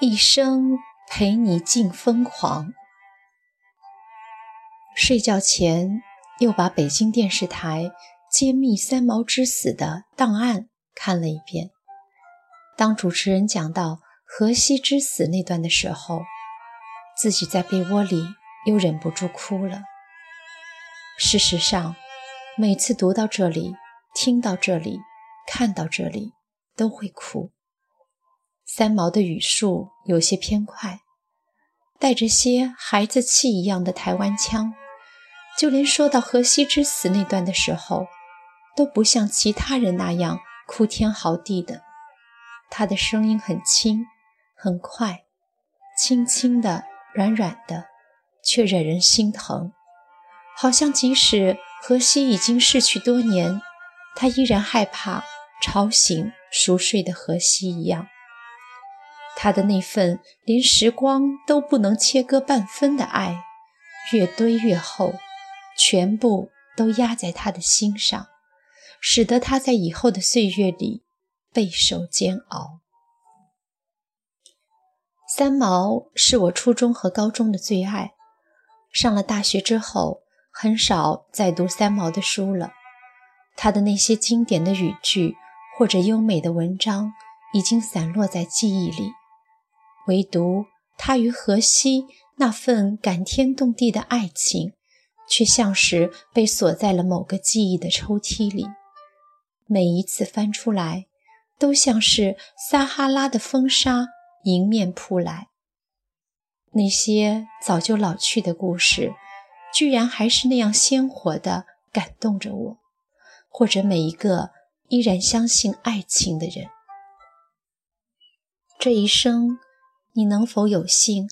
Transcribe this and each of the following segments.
一生陪你尽疯狂。睡觉前又把北京电视台揭秘三毛之死的档案看了一遍。当主持人讲到荷西之死那段的时候，自己在被窝里又忍不住哭了。事实上，每次读到这里、听到这里、看到这里，都会哭。三毛的语速有些偏快，带着些孩子气一样的台湾腔，就连说到荷西之死那段的时候，都不像其他人那样哭天嚎地的。他的声音很轻，很快，轻轻的、软软的，却惹人心疼，好像即使荷西已经逝去多年，他依然害怕吵醒熟睡的荷西一样。他的那份连时光都不能切割半分的爱，越堆越厚，全部都压在他的心上，使得他在以后的岁月里备受煎熬。三毛是我初中和高中的最爱，上了大学之后，很少再读三毛的书了。他的那些经典的语句或者优美的文章，已经散落在记忆里。唯独他与荷西那份感天动地的爱情，却像是被锁在了某个记忆的抽屉里。每一次翻出来，都像是撒哈拉的风沙迎面扑来。那些早就老去的故事，居然还是那样鲜活的感动着我，或者每一个依然相信爱情的人。这一生。你能否有幸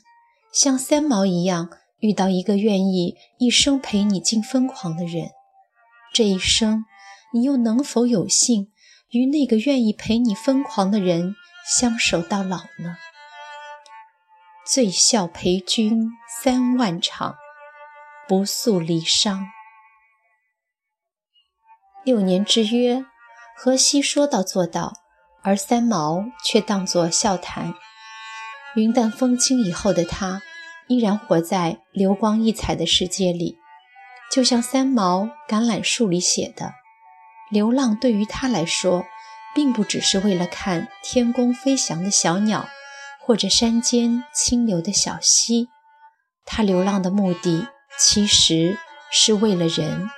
像三毛一样遇到一个愿意一生陪你尽疯狂的人？这一生，你又能否有幸与那个愿意陪你疯狂的人相守到老呢？醉笑陪君三万场，不诉离殇。六年之约，荷西说到做到，而三毛却当作笑谈。云淡风轻以后的他，依然活在流光溢彩的世界里，就像三毛橄榄树里写的：“流浪对于他来说，并不只是为了看天空飞翔的小鸟，或者山间清流的小溪。他流浪的目的，其实是为了人。”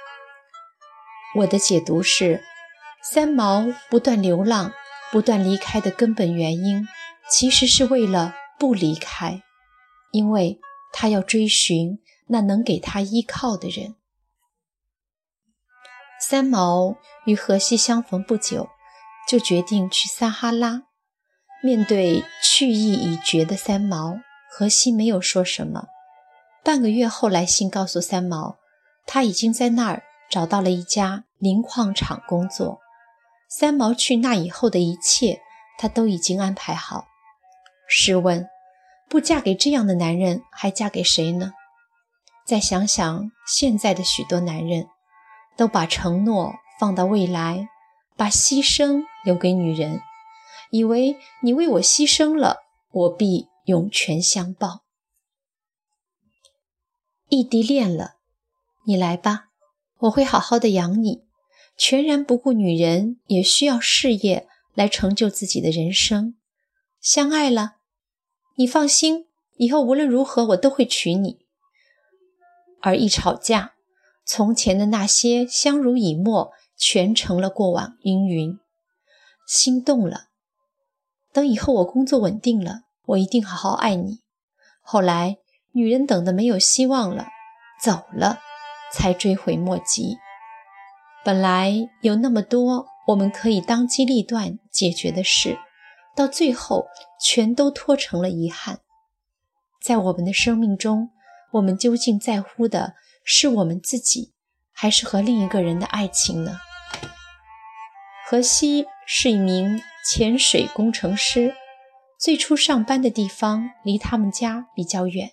我的解读是，三毛不断流浪、不断离开的根本原因，其实是为了。不离开，因为他要追寻那能给他依靠的人。三毛与荷西相逢不久，就决定去撒哈拉。面对去意已决的三毛，荷西没有说什么。半个月后来信告诉三毛，他已经在那儿找到了一家磷矿厂工作。三毛去那以后的一切，他都已经安排好。试问，不嫁给这样的男人，还嫁给谁呢？再想想现在的许多男人，都把承诺放到未来，把牺牲留给女人，以为你为我牺牲了，我必涌泉相报。异地恋了，你来吧，我会好好的养你，全然不顾女人也需要事业来成就自己的人生。相爱了。你放心，以后无论如何我都会娶你。而一吵架，从前的那些相濡以沫全成了过往阴云。心动了，等以后我工作稳定了，我一定好好爱你。后来女人等的没有希望了，走了，才追悔莫及。本来有那么多我们可以当机立断解决的事。到最后，全都拖成了遗憾。在我们的生命中，我们究竟在乎的是我们自己，还是和另一个人的爱情呢？荷西是一名潜水工程师，最初上班的地方离他们家比较远，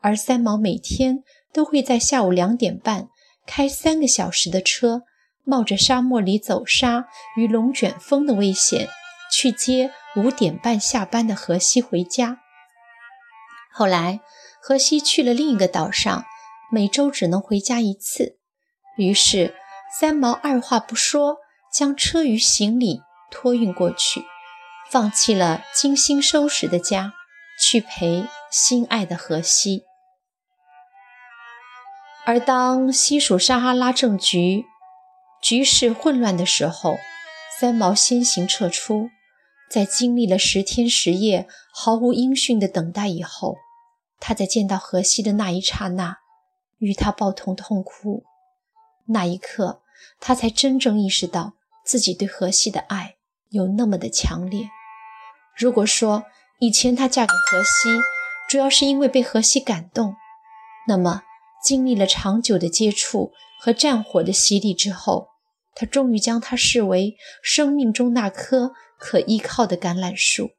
而三毛每天都会在下午两点半开三个小时的车，冒着沙漠里走沙与龙卷风的危险。去接五点半下班的荷西回家。后来，荷西去了另一个岛上，每周只能回家一次。于是，三毛二话不说，将车与行李托运过去，放弃了精心收拾的家，去陪心爱的荷西。而当西属撒哈拉政局局势混乱的时候，三毛先行撤出。在经历了十天十夜毫无音讯的等待以后，他在见到荷西的那一刹那，与他抱头痛哭。那一刻，他才真正意识到自己对荷西的爱有那么的强烈。如果说以前她嫁给荷西主要是因为被荷西感动，那么经历了长久的接触和战火的洗礼之后，她终于将他视为生命中那颗。可依靠的橄榄树，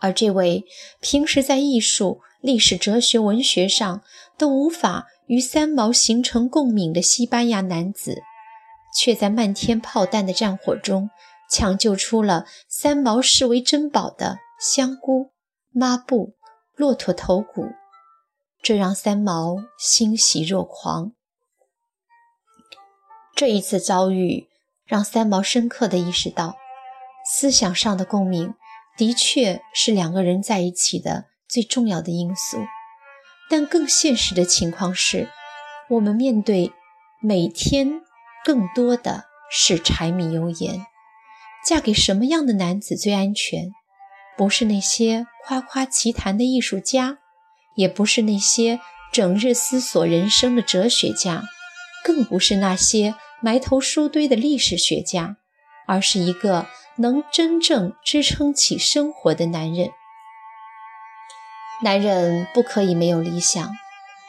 而这位平时在艺术、历史、哲学、文学上都无法与三毛形成共鸣的西班牙男子，却在漫天炮弹的战火中抢救出了三毛视为珍宝的香菇、抹布、骆驼头骨，这让三毛欣喜若狂。这一次遭遇。让三毛深刻地意识到，思想上的共鸣的确是两个人在一起的最重要的因素。但更现实的情况是，我们面对每天更多的是柴米油盐。嫁给什么样的男子最安全？不是那些夸夸其谈的艺术家，也不是那些整日思索人生的哲学家，更不是那些。埋头书堆的历史学家，而是一个能真正支撑起生活的男人。男人不可以没有理想，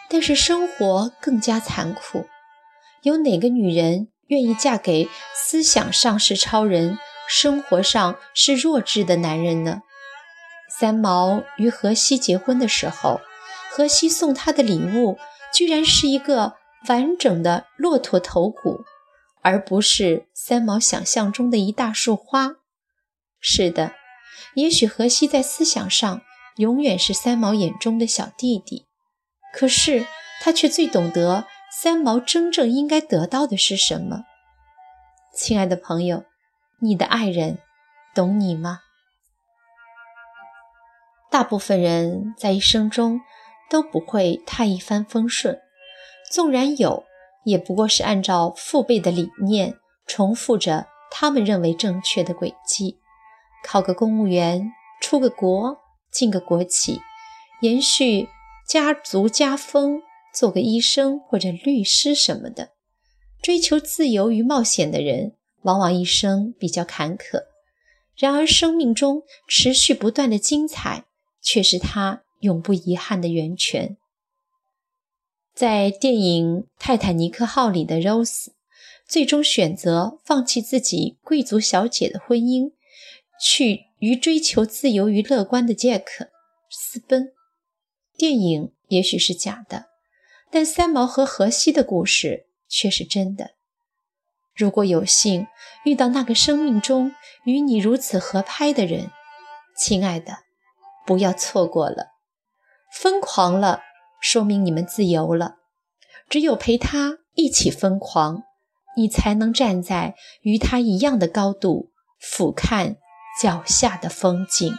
但是生活更加残酷。有哪个女人愿意嫁给思想上是超人、生活上是弱智的男人呢？三毛与荷西结婚的时候，荷西送她的礼物居然是一个完整的骆驼头骨。而不是三毛想象中的一大束花。是的，也许荷西在思想上永远是三毛眼中的小弟弟，可是他却最懂得三毛真正应该得到的是什么。亲爱的朋友，你的爱人懂你吗？大部分人在一生中都不会太一帆风顺，纵然有。也不过是按照父辈的理念，重复着他们认为正确的轨迹，考个公务员，出个国，进个国企，延续家族家风，做个医生或者律师什么的。追求自由与冒险的人，往往一生比较坎坷。然而，生命中持续不断的精彩，却是他永不遗憾的源泉。在电影《泰坦尼克号》里的 Rose，最终选择放弃自己贵族小姐的婚姻，去与追求自由与乐观的杰克私奔。电影也许是假的，但三毛和荷西的故事却是真的。如果有幸遇到那个生命中与你如此合拍的人，亲爱的，不要错过了，疯狂了。说明你们自由了。只有陪他一起疯狂，你才能站在与他一样的高度，俯瞰脚下的风景。